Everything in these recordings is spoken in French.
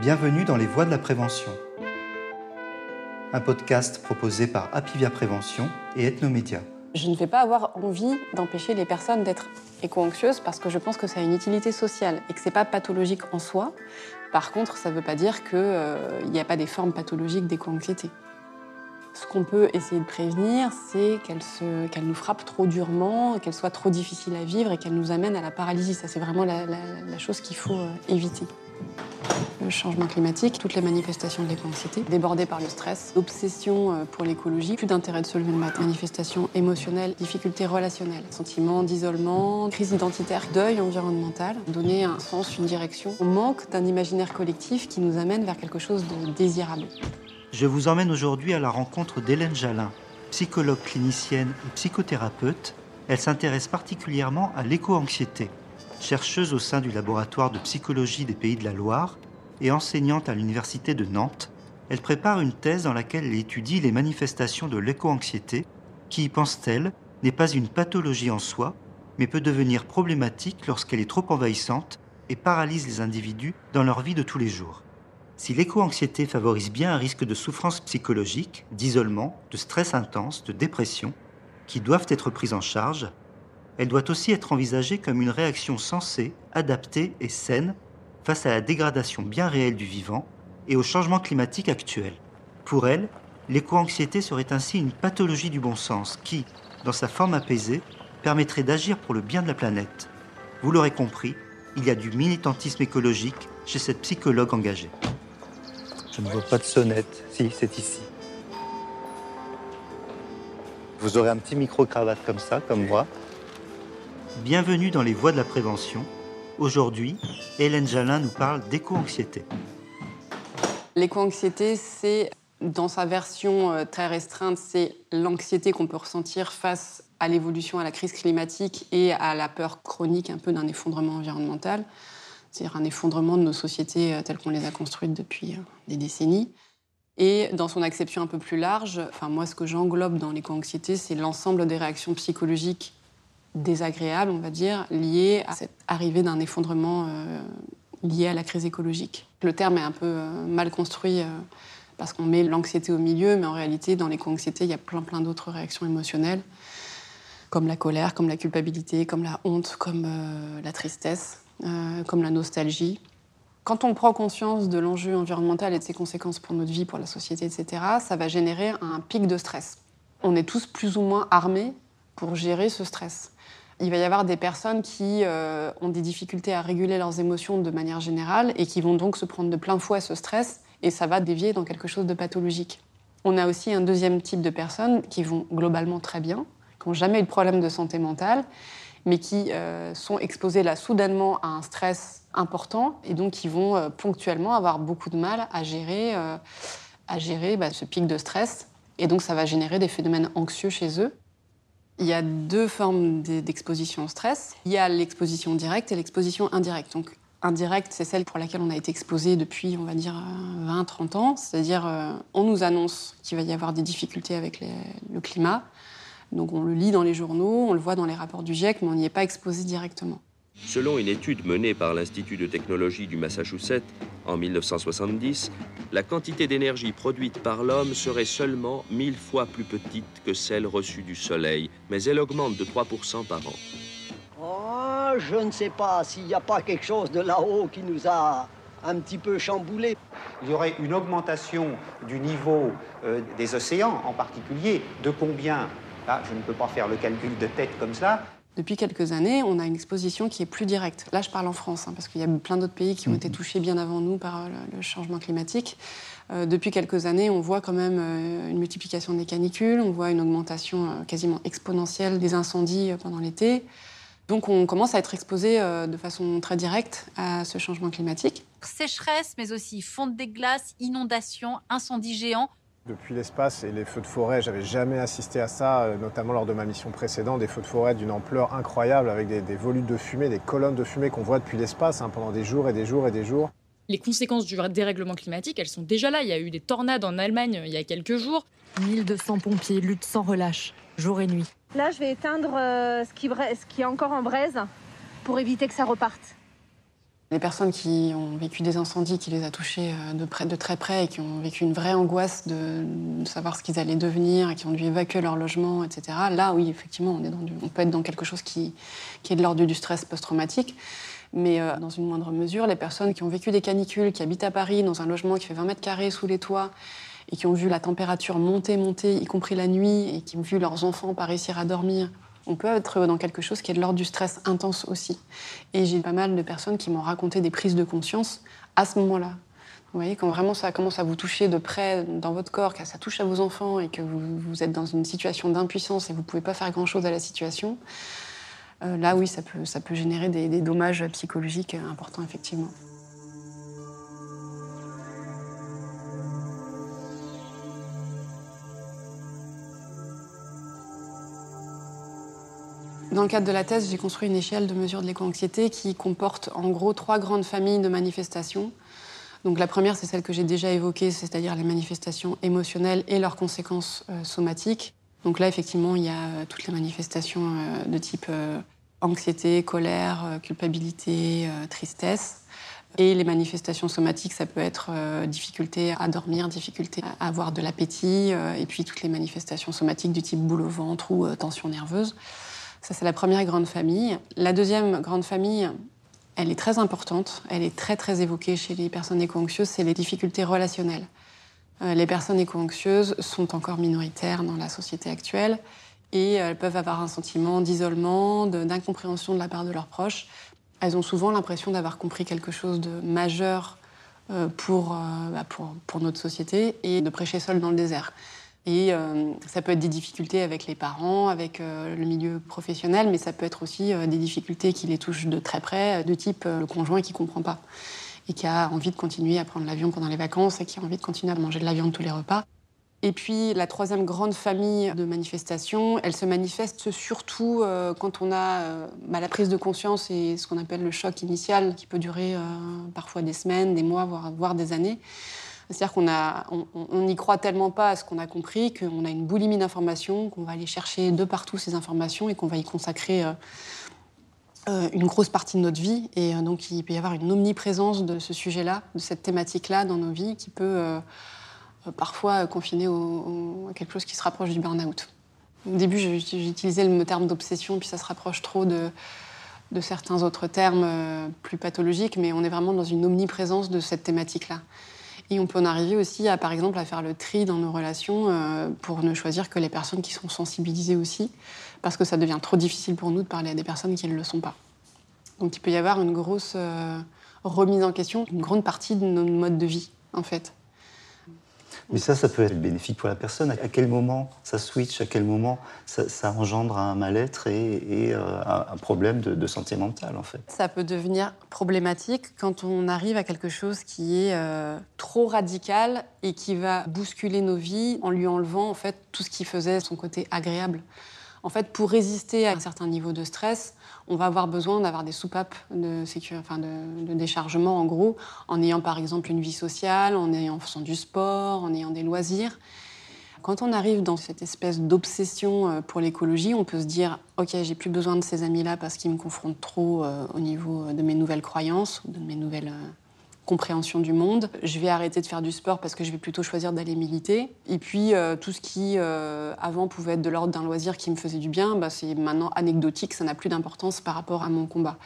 Bienvenue dans les voies de la prévention. Un podcast proposé par Apivia Prévention et Ethnomédia. Je ne vais pas avoir envie d'empêcher les personnes d'être éco-anxieuses parce que je pense que ça a une utilité sociale et que c'est pas pathologique en soi. Par contre, ça ne veut pas dire qu'il euh, n'y a pas des formes pathologiques d'éco-anxiété. Ce qu'on peut essayer de prévenir, c'est qu'elle nous frappe trop durement, qu'elle soit trop difficile à vivre et qu'elle nous amène à la paralysie. Ça, c'est vraiment la, chose qu'il faut euh, éviter. Changement climatique, toutes les manifestations de l'éco-anxiété, débordées par le stress, l'obsession euh, pour l'écologie, plus d'intérêt de se lever le matin, manifestations émotionnelles, difficultés relationnelles, sentiments d'isolement, crise identitaire, deuil environnemental, donner un sens, une direction. On manque d'un imaginaire collectif qui nous amène vers quelque chose de désirable. Je vous emmène aujourd'hui à la rencontre d'Hélène Jalin, psychologue clinicienne et psychothérapeute. Elle s'intéresse particulièrement à l'éco-anxiété. Chercheuse au sein du laboratoire de psychologie des Pays de la Loire et enseignante à l'université de Nantes, elle prépare une thèse dans laquelle elle étudie les manifestations de l'éco-anxiété, qui, pense-t-elle, n'est pas une pathologie en soi, mais peut devenir problématique lorsqu'elle est trop envahissante et paralyse les individus dans leur vie de tous les jours. Si l'éco-anxiété favorise bien un risque de souffrance psychologique, d'isolement, de stress intense, de dépression, qui doivent être prises en charge, elle doit aussi être envisagée comme une réaction sensée, adaptée et saine face à la dégradation bien réelle du vivant et au changement climatique actuel. Pour elle, l'éco-anxiété serait ainsi une pathologie du bon sens qui, dans sa forme apaisée, permettrait d'agir pour le bien de la planète. Vous l'aurez compris, il y a du militantisme écologique chez cette psychologue engagée. Je ne vois pas de sonnette. Si, c'est ici. Vous aurez un petit micro-cravate comme ça, comme moi. Bienvenue dans les voies de la prévention. Aujourd'hui, Hélène Jalin nous parle d'éco-anxiété. L'éco-anxiété, c'est, dans sa version euh, très restreinte, c'est l'anxiété qu'on peut ressentir face à l'évolution, à la crise climatique et à la peur chronique un peu d'un effondrement environnemental c'est-à-dire un effondrement de nos sociétés euh, telles qu'on les a construites depuis euh, des décennies. Et dans son acception un peu plus large, enfin moi ce que j'englobe dans l'éco-anxiété, c'est l'ensemble des réactions psychologiques désagréables, on va dire, liées à cette arrivée d'un effondrement euh, lié à la crise écologique. Le terme est un peu mal construit parce qu'on met l'anxiété au milieu, mais en réalité, dans l'éco-anxiété, il y a plein plein d'autres réactions émotionnelles, comme la colère, comme la culpabilité, comme la honte, comme la tristesse. Euh, comme la nostalgie. Quand on prend conscience de l'enjeu environnemental et de ses conséquences pour notre vie, pour la société, etc., ça va générer un pic de stress. On est tous plus ou moins armés pour gérer ce stress. Il va y avoir des personnes qui euh, ont des difficultés à réguler leurs émotions de manière générale et qui vont donc se prendre de plein fouet ce stress et ça va dévier dans quelque chose de pathologique. On a aussi un deuxième type de personnes qui vont globalement très bien, qui n'ont jamais eu de problème de santé mentale mais qui euh, sont exposés là soudainement à un stress important et donc qui vont euh, ponctuellement avoir beaucoup de mal à gérer, à gérer bah, ce pic de stress. Et donc ça va générer des phénomènes anxieux chez eux. Il y a deux formes d'exposition au stress. Il y a l'exposition directe et l'exposition indirecte. Donc indirecte, c'est celle pour laquelle on a été exposé depuis, on va dire, 20-30 ans. C'est-à-dire, on nous annonce qu'il va y avoir des difficultés avec le climat. On le lit dans les journaux, on le voit dans les rapports du GIEC, mais on n'y est pas exposé directement. Selon une étude menée par l'Institut de technologie du Massachusetts en 1970, la quantité d'énergie produite par l'homme serait seulement 1000 fois plus petite que celle reçue du Soleil, mais elle augmente de 3% par an. Oh, je ne sais pas s'il n'y a pas quelque chose de là-haut qui nous a un petit peu chamboulé. Il y aurait une augmentation du niveau euh, des océans en particulier. De combien? Là, je ne peux pas faire le calcul de tête comme ça. Depuis quelques années, on a une exposition qui est plus directe. Là, je parle en France, hein, parce qu'il y a plein d'autres pays qui ont été mhm. touchés bien avant nous par euh, le, changement climatique. Euh, depuis quelques années, on voit quand même euh, une multiplication des canicules, on voit une augmentation quasiment exponentielle des incendies pendant l'été. Donc on commence à être exposé de façon très directe à ce changement climatique. Sécheresse, mais aussi fonte des glaces, inondations, incendies géants. Depuis l'espace et les feux de forêt, j'avais jamais assisté à ça, euh, notamment lors de ma mission précédente, des feux de forêt d'une ampleur incroyable avec des, volutes de fumée, des colonnes de fumée qu'on voit depuis l'espace hein, pendant des jours et des jours et des jours. Les conséquences du dérèglement climatique, elles sont déjà là. Il y a eu des tornades en Allemagne euh, il y a quelques jours. 1200 pompiers luttent sans relâche, jour et nuit. Là, je vais éteindre euh, ce, qui, ce qui est encore en braise pour éviter que ça reparte. Les personnes qui ont vécu des incendies qui les a touchés euh, de, très près et qui ont vécu une vraie angoisse de, savoir ce qu'ils allaient devenir et qui ont dû évacuer leur logement, etc. Là, oui, effectivement, on, peut être dans quelque chose qui, qui est de l'ordre du stress post-traumatique. Mais euh, dans une moindre mesure, les personnes qui ont vécu des canicules, qui habitent à Paris dans un logement qui fait 20 mètres carrés sous les toits et qui ont vu la température monter, monter, y compris la nuit, et qui ont vu leurs enfants pas réussir à dormir, on peut être dans quelque chose qui est de l'ordre du stress intense aussi. Et j'ai pas mal de personnes qui m'ont raconté des prises de conscience à ce moment-là. Vous voyez, quand vraiment ça commence à vous toucher de près dans votre corps, que ça touche à vos enfants et que vous, êtes dans une situation d'impuissance et vous ne pouvez pas faire grand-chose à la situation, euh, là oui, ça peut, ça peut générer des, dommages psychologiques importants, effectivement. Dans le cadre de la thèse, j'ai construit une échelle de mesure de l'éco-anxiété qui comporte en gros trois grandes familles de manifestations. Donc la première, c'est celle que j'ai déjà évoquée, c'est-à-dire les manifestations émotionnelles et leurs conséquences euh, somatiques. Donc là, effectivement, il y a euh, toutes les manifestations euh, de type anxiété, colère, culpabilité, tristesse. Et les manifestations somatiques, ça peut être difficulté à dormir, difficulté à avoir de l'appétit, et puis toutes les manifestations somatiques du type boule au ventre ou tension nerveuse. Ça, c'est la première grande famille. La deuxième grande famille, elle est très importante, elle est très très évoquée chez les personnes éco-anxieuses, c'est les difficultés relationnelles. Euh, les personnes éco-anxieuses sont encore minoritaires dans la société actuelle et elles peuvent avoir un sentiment d'isolement, d'incompréhension de la part de leurs proches. Elles ont souvent l'impression d'avoir compris quelque chose de majeur euh, pour, euh, bah, pour, pour notre société et de prêcher seul dans le désert. Et euh, ça peut être des difficultés avec les parents, avec euh, le milieu professionnel, mais ça peut être aussi euh, des difficultés qui les touchent de très près, de type le conjoint qui comprend pas et qui a envie de continuer à prendre l'avion pendant les vacances et qui a envie de continuer à manger de la viande tous les repas. Et puis la troisième grande famille de manifestations, elle se manifeste surtout quand on a bah, la prise de conscience et ce qu'on appelle le choc initial, qui peut durer parfois des semaines, des mois, voire des années. C'est-à-dire qu'on on, croit tellement pas à ce qu'on a compris qu'on a une boulimie d'informations, qu'on va aller chercher de partout ces informations et qu'on va y consacrer euh, euh, une grosse partie de notre vie. Et euh, donc il peut y avoir une omniprésence de ce sujet-là, de cette thématique-là dans nos vies qui peut parfois confiner au- à quelque chose qui se rapproche du burn-out. Au début, utilisé le terme d'obsession, puis ça se rapproche trop de, certains autres termes plus pathologiques, mais on est vraiment dans une omniprésence de cette thématique-là. Et on peut en arriver aussi à, par exemple, à faire le tri dans nos relations euh, pour ne choisir que les personnes qui sont sensibilisées aussi, parce que ça devient trop difficile pour nous de parler à des personnes qui ne le sont pas. Donc il peut y avoir une grosse euh, remise en question d'une grande partie de nos modes de vie, en fait. Mais ça, ça peut être bénéfique pour la personne. À quel moment ça switch À quel moment ça, engendre un mal-être et, euh, un, un problème de, de santé mentale, en fait? Ça peut devenir problématique quand on arrive à quelque chose qui est euh, trop radical et qui va bousculer nos vies en lui enlevant en fait tout ce qui faisait son côté agréable. En fait, pour résister à un certain niveau de stress, on va avoir besoin d'avoir des soupapes de, sécu- enfin de, de déchargement, en gros, en ayant par exemple une vie sociale, en ayant faisant du sport, en ayant des loisirs. Quand on arrive dans cette espèce d'obsession euh, pour l'écologie, on peut se dire Ok, j'ai plus besoin de ces amis-là parce qu'ils me confrontent trop euh, au niveau de mes nouvelles croyances, de mes nouvelles compréhensions du monde. Je vais arrêter de faire du sport parce que je vais plutôt choisir d'aller militer. Et puis, euh, tout ce qui euh, avant pouvait être de l'ordre d'un loisir qui me faisait du bien, bah, c'est maintenant anecdotique, ça n'a plus d'importance par rapport à mon combat.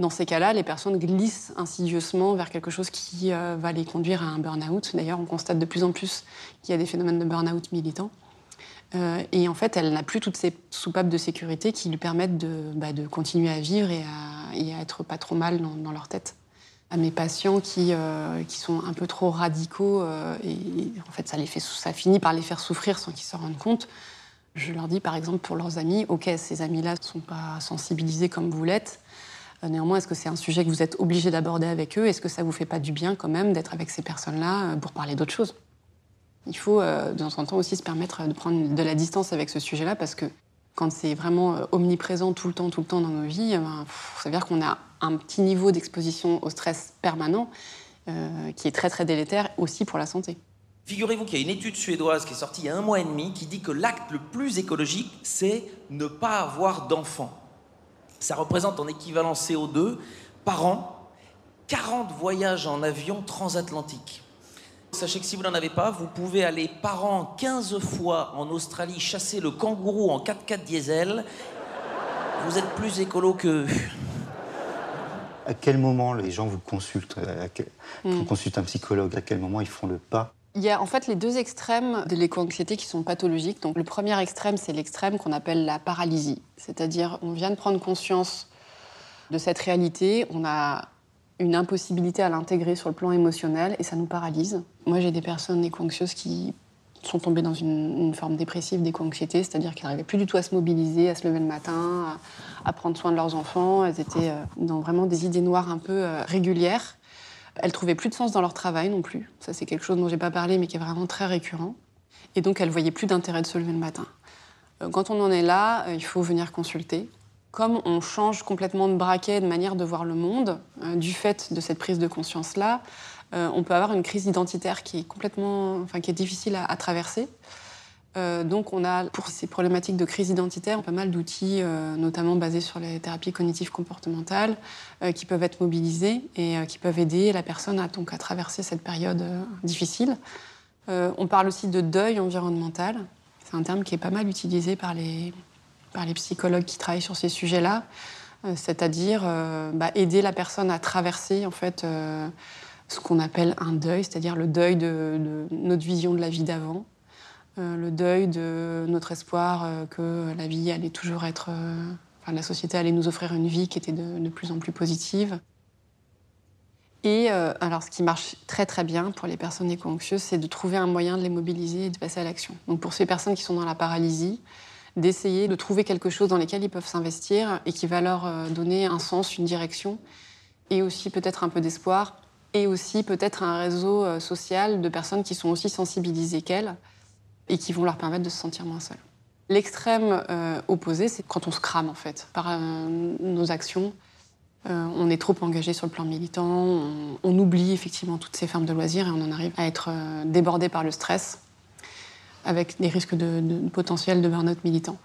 Dans ces cas-là, les personnes glissent insidieusement vers quelque chose qui euh, va les conduire à un burn-out. D'ailleurs, on constate de plus en plus qu'il y a des phénomènes de burn-out militants. Et en fait, elle n'a plus toutes ces soupapes de sécurité qui lui permettent de, bah, continuer à vivre et à, et être pas trop mal dans leur tête. À mes patients qui, euh, qui sont un peu trop radicaux, euh, et, en fait, ça, les fait, ça finit par les faire souffrir sans qu'ils s'en rendent compte. Je leur dis, par exemple, pour leurs amis, OK, ces amis-là ne sont pas sensibilisés comme vous l'êtes. Euh, Néanmoins, est-ce que c'est un sujet que vous êtes obligé d'aborder avec eux? Est-ce que ça vous fait pas du bien quand même d'être avec ces personnes-là pour parler d'autres choses Il faut de temps en temps aussi se permettre de prendre de la distance avec ce sujet-là parce que quand c'est vraiment euh, omniprésent tout le temps, tout le temps dans nos vies, ben, ça veut dire qu'on a un petit niveau d'exposition au stress permanent euh, qui est très très délétère aussi pour la santé. Figurez-vous qu'il y a une étude suédoise qui est sortie il y a un mois et demi qui dit que l'acte le plus écologique, c'est ne pas avoir d'enfants. Ça représente en équivalent CO2 par an 40 voyages en avion transatlantique. Sachez que si vous n'en avez pas, vous pouvez aller par an 15 fois en Australie chasser le kangourou en 4x4 diesel. Vous êtes plus écolo que... À quel moment les gens vous consultent à quel... Mm. Vous consultent un psychologue À quel moment ils font le pas? Il y a en fait les deux extrêmes de l'éco-anxiété qui sont pathologiques. Donc le premier extrême, c'est l'extrême qu'on appelle la paralysie. C'est-à-dire, on vient de prendre conscience de cette réalité, on a une impossibilité à l'intégrer sur le plan émotionnel et ça nous paralyse. Moi, j'ai des personnes éco-anxieuses qui sont tombées dans une, forme dépressive d'éco-anxiété, c'est-à-dire qu'elles n'arrivaient plus du tout à se mobiliser, à se lever le matin, à, prendre soin de leurs enfants. Elles étaient euh, dans vraiment des idées noires un peu euh, régulières. Elles trouvaient plus de sens dans leur travail non plus. Ça, c'est quelque chose dont j'ai pas parlé, mais qui est vraiment très récurrent. Et donc, elles voyaient plus d'intérêt de se lever le matin. Euh, Quand on en est là, il faut venir consulter. Comme on change complètement de braquet, de manière de voir le monde, euh, du fait de cette prise de conscience-là, euh, on peut avoir une crise identitaire qui est complètement, enfin, qui est difficile à, traverser. Euh, donc, on a pour ces problématiques de crise identitaire pas mal d'outils, notamment basés sur les thérapies cognitives comportementales, qui peuvent être mobilisés et qui peuvent aider la personne à, donc, à traverser cette période difficile. On parle aussi de deuil environnemental. C'est un terme qui est pas mal utilisé par les, par les psychologues qui travaillent sur ces sujets-là, Euh, c'est-à-dire euh, bah, aider la personne à traverser en fait euh, ce qu'on appelle un deuil, c'est-à-dire le deuil de, notre vision de la vie d'avant, le deuil de notre espoir que la vie allait toujours être, enfin la société allait nous offrir une vie qui était de, plus en plus positive. Et alors, ce qui marche très très bien pour les personnes éco-anxieuses, c'est de trouver un moyen de les mobiliser et de passer à l'action. Donc, pour ces personnes qui sont dans la paralysie, d'essayer de trouver quelque chose dans lequel ils peuvent s'investir et qui va leur euh, donner un sens, une direction, et aussi peut-être un peu d'espoir, et aussi peut-être un réseau euh, social de personnes qui sont aussi sensibilisées qu'elles et qui vont leur permettre de se sentir moins seules. L'extrême euh, opposé, c'est quand on se crame en fait par nos actions. On est trop engagé sur le plan militant, on, on oublie effectivement toutes ces formes de loisirs et on en arrive à être débordé par le stress avec des risques de, de potentiel de burn-out militant.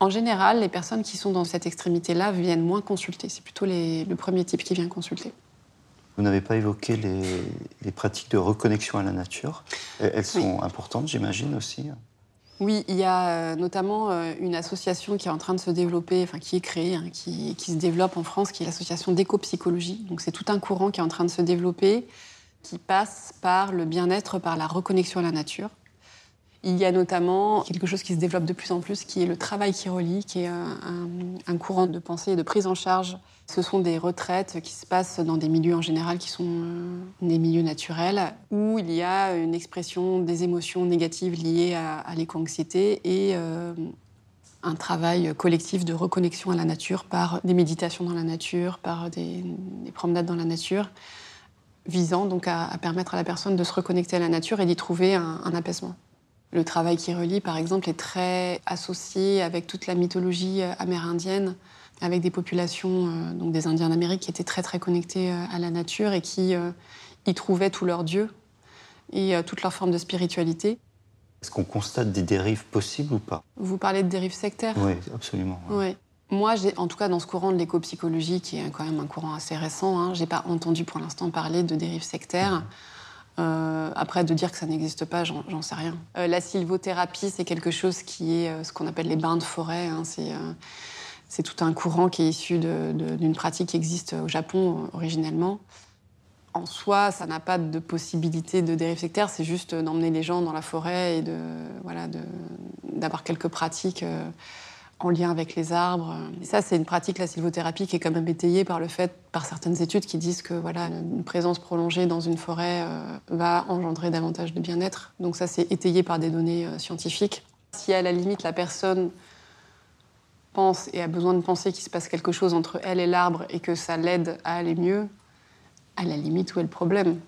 En général, les personnes qui sont dans cette extrémité-là viennent moins consulter. C'est plutôt les- le premier type qui vient consulter. Vous n'avez pas évoqué les, les pratiques de reconnexion à la nature. Elles elles sont importantes, j'imagine aussi. Oui, il y a euh, notamment euh, une association qui est en train de se développer, enfin qui est créée, hein, qui, qui se développe en France, qui est l'association d'éco-psychologie. Donc c'est tout un courant qui est en train de se développer, qui passe par le bien-être, par la reconnexion à la nature. Il y a notamment quelque chose qui se développe de plus en plus, qui est le travail qui relie, qui est un, courant de pensée et de prise en charge. Ce sont des retraites qui se passent dans des milieux en général qui sont euh, des milieux naturels, où il y a une expression des émotions négatives liées à, l'éco-anxiété et euh, un travail collectif de reconnexion à la nature par des méditations dans la nature, par des, des promenades dans la nature, visant donc à, permettre à la personne de se reconnecter à la nature et d'y trouver un apaisement. Le travail qui relie, par exemple, est très associé avec toute la mythologie euh, amérindienne, avec des populations, euh, donc des Indiens d'Amérique, qui étaient très très connectés euh, à la nature et qui euh, y trouvaient tous leurs dieux et euh, toutes leurs formes de spiritualité. Est-ce qu'on constate des dérives possibles ou pas? Vous parlez de dérives sectaires? Oui, absolument. Ouais. Moi, j'ai, en tout cas, dans ce courant de l'éco-psychologie, qui est quand même un courant assez récent, hein, j'ai pas entendu pour l'instant parler de dérives sectaires. Euh, après, de dire que ça n'existe pas, j'en, sais rien. Euh, la sylvothérapie, c'est quelque chose qui est euh, ce qu'on appelle les bains de forêt. hein. c'est, tout un courant qui est issu d'une pratique qui existe au Japon originellement. En soi, ça n'a pas de possibilité de dérive sectaire, c'est juste d'emmener les gens dans la forêt et de, voilà, d'avoir quelques pratiques en lien avec les arbres. Ça, c'est une pratique, la sylvothérapie, qui est quand même étayée par le fait, par certaines études qui disent que voilà, une présence prolongée dans une forêt euh, va engendrer davantage de bien-être. Donc ça, c'est étayé par des données euh, scientifiques. Si à la limite la personne pense et a besoin de penser qu'il se passe quelque chose entre elle et l'arbre et que ça l'aide à aller mieux, à la limite, où est le problème?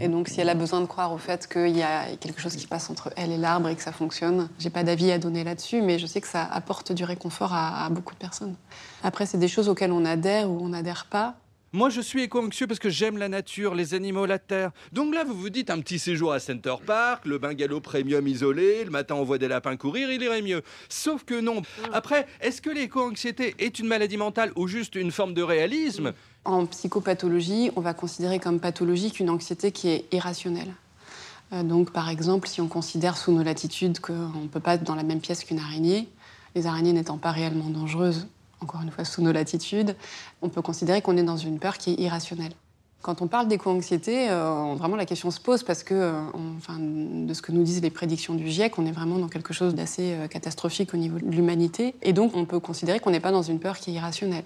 Et donc, si elle a besoin de croire au fait qu'il y a quelque chose qui passe entre elle et l'arbre et que ça fonctionne, j'ai pas d'avis à donner là-dessus, mais je sais que ça apporte du réconfort à, à beaucoup de personnes. Après, c'est des choses auxquelles on adhère ou on n'adhère pas. Moi, je suis éco-anxieux parce que j'aime la nature, les animaux, la terre. Donc là, vous vous dites un petit séjour à Center Park, le bungalow premium isolé, le matin on voit des lapins courir, il irait mieux. Sauf que non. Après, est-ce que l'éco-anxiété est une maladie mentale ou juste une forme de réalisme? En psychopathologie, on va considérer comme pathologique une anxiété qui est irrationnelle. Euh, donc, par exemple, si on considère sous nos latitudes qu'on ne peut pas être dans la même pièce qu'une araignée, les araignées n'étant pas réellement dangereuses, encore une fois sous nos latitudes, on peut considérer qu'on est dans une peur qui est irrationnelle. Quand on parle d'éco-anxiété, euh, vraiment la question se pose parce que, euh, enfin, de ce que nous disent les prédictions du GIEC, on est vraiment dans quelque chose d'assez catastrophique au niveau de l'humanité. Et donc, on peut considérer qu'on n'est pas dans une peur qui est irrationnelle.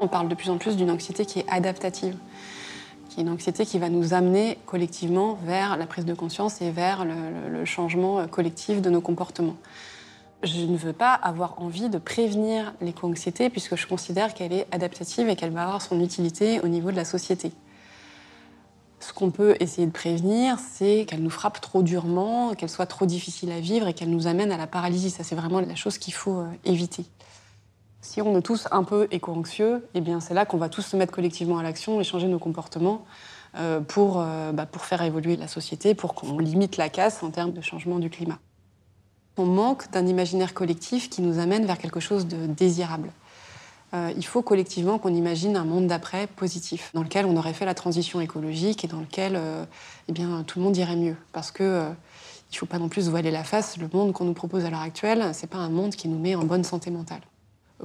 On parle de plus en plus d'une anxiété qui est adaptative qui est une anxiété qui va nous amener collectivement vers la prise de conscience et vers le, changement collectif de nos comportements. Je ne veux pas avoir envie de prévenir l'éco-anxiété puisque je considère qu'elle est adaptative et qu'elle va avoir son utilité au niveau de la société. Ce qu'on peut essayer de prévenir, c'est qu'elle nous frappe trop durement, qu'elle soit trop difficile à vivre et qu'elle nous amène à la paralysie. Ça, c'est vraiment la chose qu'il faut euh, éviter. Si on est tous un peu éco-anxieux, eh bien c'est là qu'on va tous se mettre collectivement à l'action et changer nos comportements euh, pour, euh, bah, pour faire évoluer la société, pour qu'on limite la casse en termes de changement du climat. On manque d'un imaginaire collectif qui nous amène vers quelque chose de désirable. Euh, il faut collectivement qu'on imagine un monde d'après positif, dans lequel on aurait fait la transition écologique et dans lequel eh bien, tout le monde irait mieux. Parce que il ne faut pas non plus voiler la face, le monde qu'on nous propose à l'heure actuelle, ce n'est pas un monde qui nous met en bonne santé mentale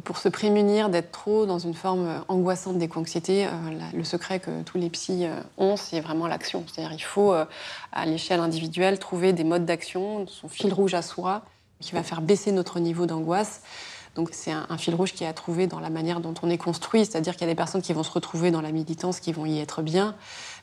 pour se prémunir d'être trop dans une forme angoissante d'éco-anxiété, euh, le secret que tous les psys euh, ont, c'est vraiment l'action. C'est-à-dire il faut, euh, à l'échelle individuelle, trouver des modes d'action, son fil rouge à soi, qui va faire baisser notre niveau d'angoisse. Donc c'est un, un, fil rouge qui est à trouver dans la manière dont on est construit, c'est-à-dire qu'il y a des personnes qui vont se retrouver dans la militance, qui vont y être bien,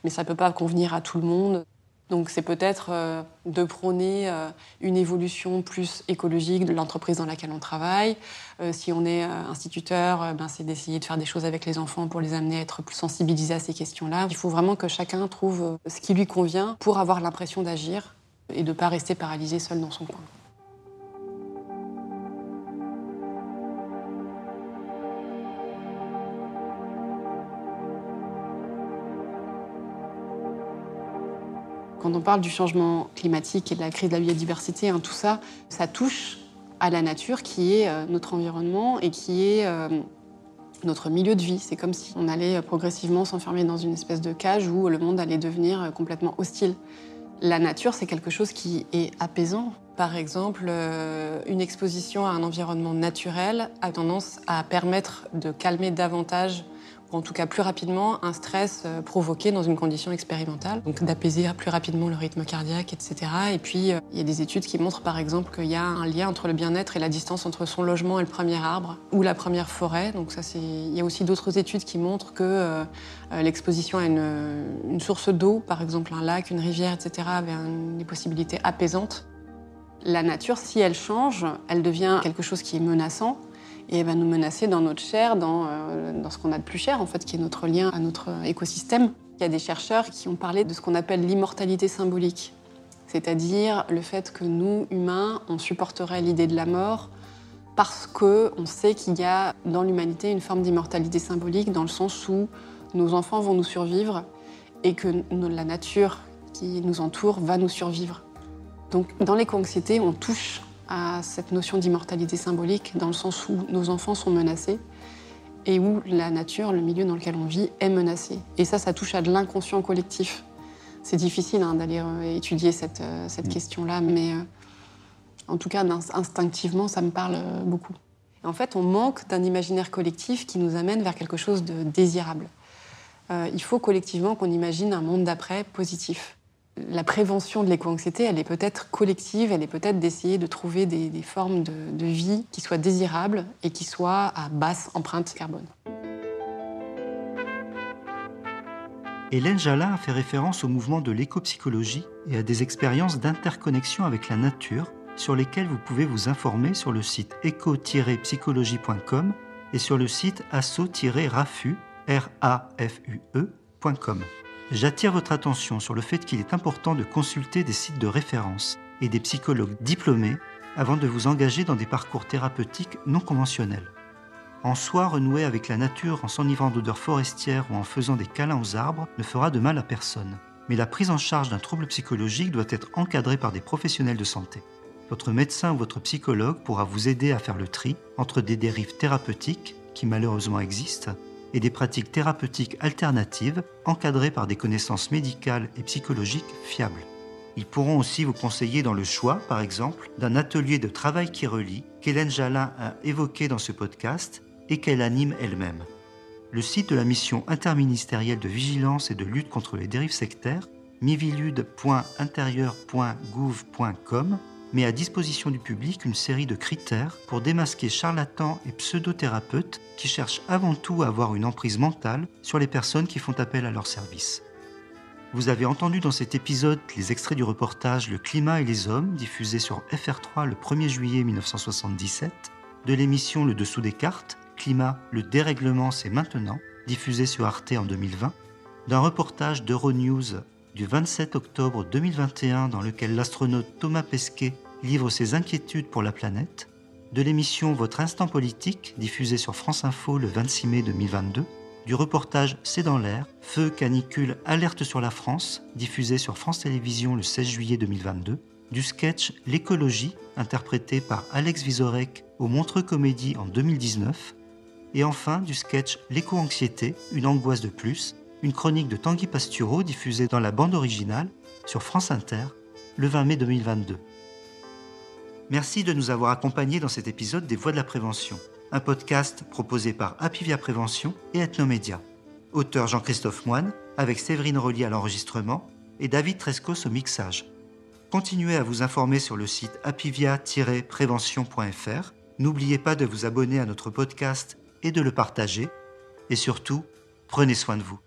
mais ça ne peut pas convenir à tout le monde. Donc c'est peut-être euh, de prôner euh, une évolution plus écologique de l'entreprise dans laquelle on travaille. Euh, si on est instituteur, ben, c'est d'essayer de faire des choses avec les enfants pour les amener à être plus sensibilisés à ces questions-là. Il faut vraiment que chacun trouve ce qui lui convient pour avoir l'impression d'agir et de ne pas rester paralysé seul dans son coin. Quand on parle du changement climatique et de la crise de la biodiversité, hein, tout ça, ça touche à la nature qui est euh, notre environnement et qui est euh, notre milieu de vie. C'est comme si on allait euh, progressivement s'enfermer dans une espèce de cage où le monde allait devenir complètement hostile. La nature, c'est quelque chose qui est apaisant. Par exemple, une exposition à un environnement naturel a tendance à permettre de calmer davantage en tout cas plus rapidement, un stress euh, provoqué dans une condition expérimentale, donc d'apaiser plus rapidement le rythme cardiaque, etc. Et puis, euh, il y a des études qui montrent par exemple qu'il y a un lien entre le bien-être et la distance entre son logement et le premier arbre ou la première forêt. Donc ça. Il y a aussi d'autres études qui montrent que euh, l'exposition à une, source d'eau, par exemple un lac, une rivière, etc., avait des possibilités apaisantes. La nature, si elle change, elle devient quelque chose qui est menaçant et elle va nous menacer dans notre chair, dans, euh, dans ce qu'on a de plus cher, en fait, qui est notre lien à notre écosystème. Il y a des chercheurs qui ont parlé de ce qu'on appelle l'immortalité symbolique, c'est-à-dire le fait que nous, humains, on supporterait l'idée de la mort parce qu'on sait qu'il y a dans l'humanité une forme d'immortalité symbolique, dans le sens où nos enfants vont nous survivre et que la nature qui nous entoure va nous survivre. Donc dans l'éco-anxiété, on touche à cette notion d'immortalité symbolique dans le sens où nos enfants sont menacés et où la nature, le milieu dans lequel on vit, est menacé. Et ça, ça touche à de l'inconscient collectif. C'est difficile hein, d'aller euh, étudier cette, euh, cette mm. question-là, mais euh, en tout cas, instinctivement, ça me parle beaucoup. en fait, on manque d'un imaginaire collectif qui nous amène vers quelque chose de désirable. il faut collectivement qu'on imagine un monde d'après positif la prévention de l'éco-anxiété, elle est peut-être collective, elle est peut-être d'essayer de trouver des, formes de, vie qui soient désirables et qui soient à basse empreinte carbone. Hélène Jalin a fait référence au mouvement de l'éco-psychologie et à des expériences d'interconnexion avec la nature sur lesquelles vous pouvez vous informer sur le site éco-psychologie.com et sur le site asso-rafu.com. J'attire votre attention sur le fait qu'il est important de consulter des sites de référence et des psychologues diplômés avant de vous engager dans des parcours thérapeutiques non conventionnels. En soi, renouer avec la nature en s'enivrant d'odeurs forestières ou en faisant des câlins aux arbres ne fera de mal à personne. Mais la prise en charge d'un trouble psychologique doit être encadrée par des professionnels de santé. Votre médecin ou votre psychologue pourra vous aider à faire le tri entre des dérives thérapeutiques, qui malheureusement existent, et des pratiques thérapeutiques alternatives encadrées par des connaissances médicales et psychologiques fiables. Ils pourront aussi vous conseiller dans le choix, par exemple, d'un atelier de travail qui relie qu'Hélène Jalin a évoqué dans ce podcast et qu'elle anime elle-même. Le site de la mission interministérielle de vigilance et de lutte contre les dérives sectaires, mivilude.intérieur.gouv.com, met à disposition du public une série de critères pour démasquer charlatans et pseudothérapeutes qui cherchent avant tout à avoir une emprise mentale sur les personnes qui font appel à leurs services. Vous avez entendu dans cet épisode les extraits du reportage Le climat et les hommes, diffusé sur FR3 le 1er juillet 1977, de l'émission Le Dessous des cartes, Climat, le dérèglement c'est maintenant, diffusé sur Arte en 2020, d'un reportage d'Euronews du 27 octobre 2021 dans lequel l'astronaute Thomas Pesquet livre ses inquiétudes pour la planète, de l'émission Votre Instant Politique, diffusée sur France Info le 26 mai 2022, du reportage C'est dans l'air, Feu, canicule, alerte sur la France, diffusé sur France Télévisions le 16 juillet 2022, du sketch L'écologie, interprété par Alex Vizorek au Montreux Comédie en 2019, et enfin du sketch L'éco-anxiété, une angoisse de plus, une chronique de Tanguy Pastureau diffusée dans la bande originale sur France Inter le 20 mai 2022. Merci de nous avoir accompagnés dans cet épisode des Voix de la Prévention, un podcast proposé par Apivia Prévention et Ethnomédia. Auteur Jean-Christophe Moine, avec Séverine Rolly à l'enregistrement et David Trescos au mixage. Continuez à vous informer sur le site apivia-prévention.fr. N'oubliez pas de vous abonner à notre podcast et de le partager. Et surtout, prenez soin de vous.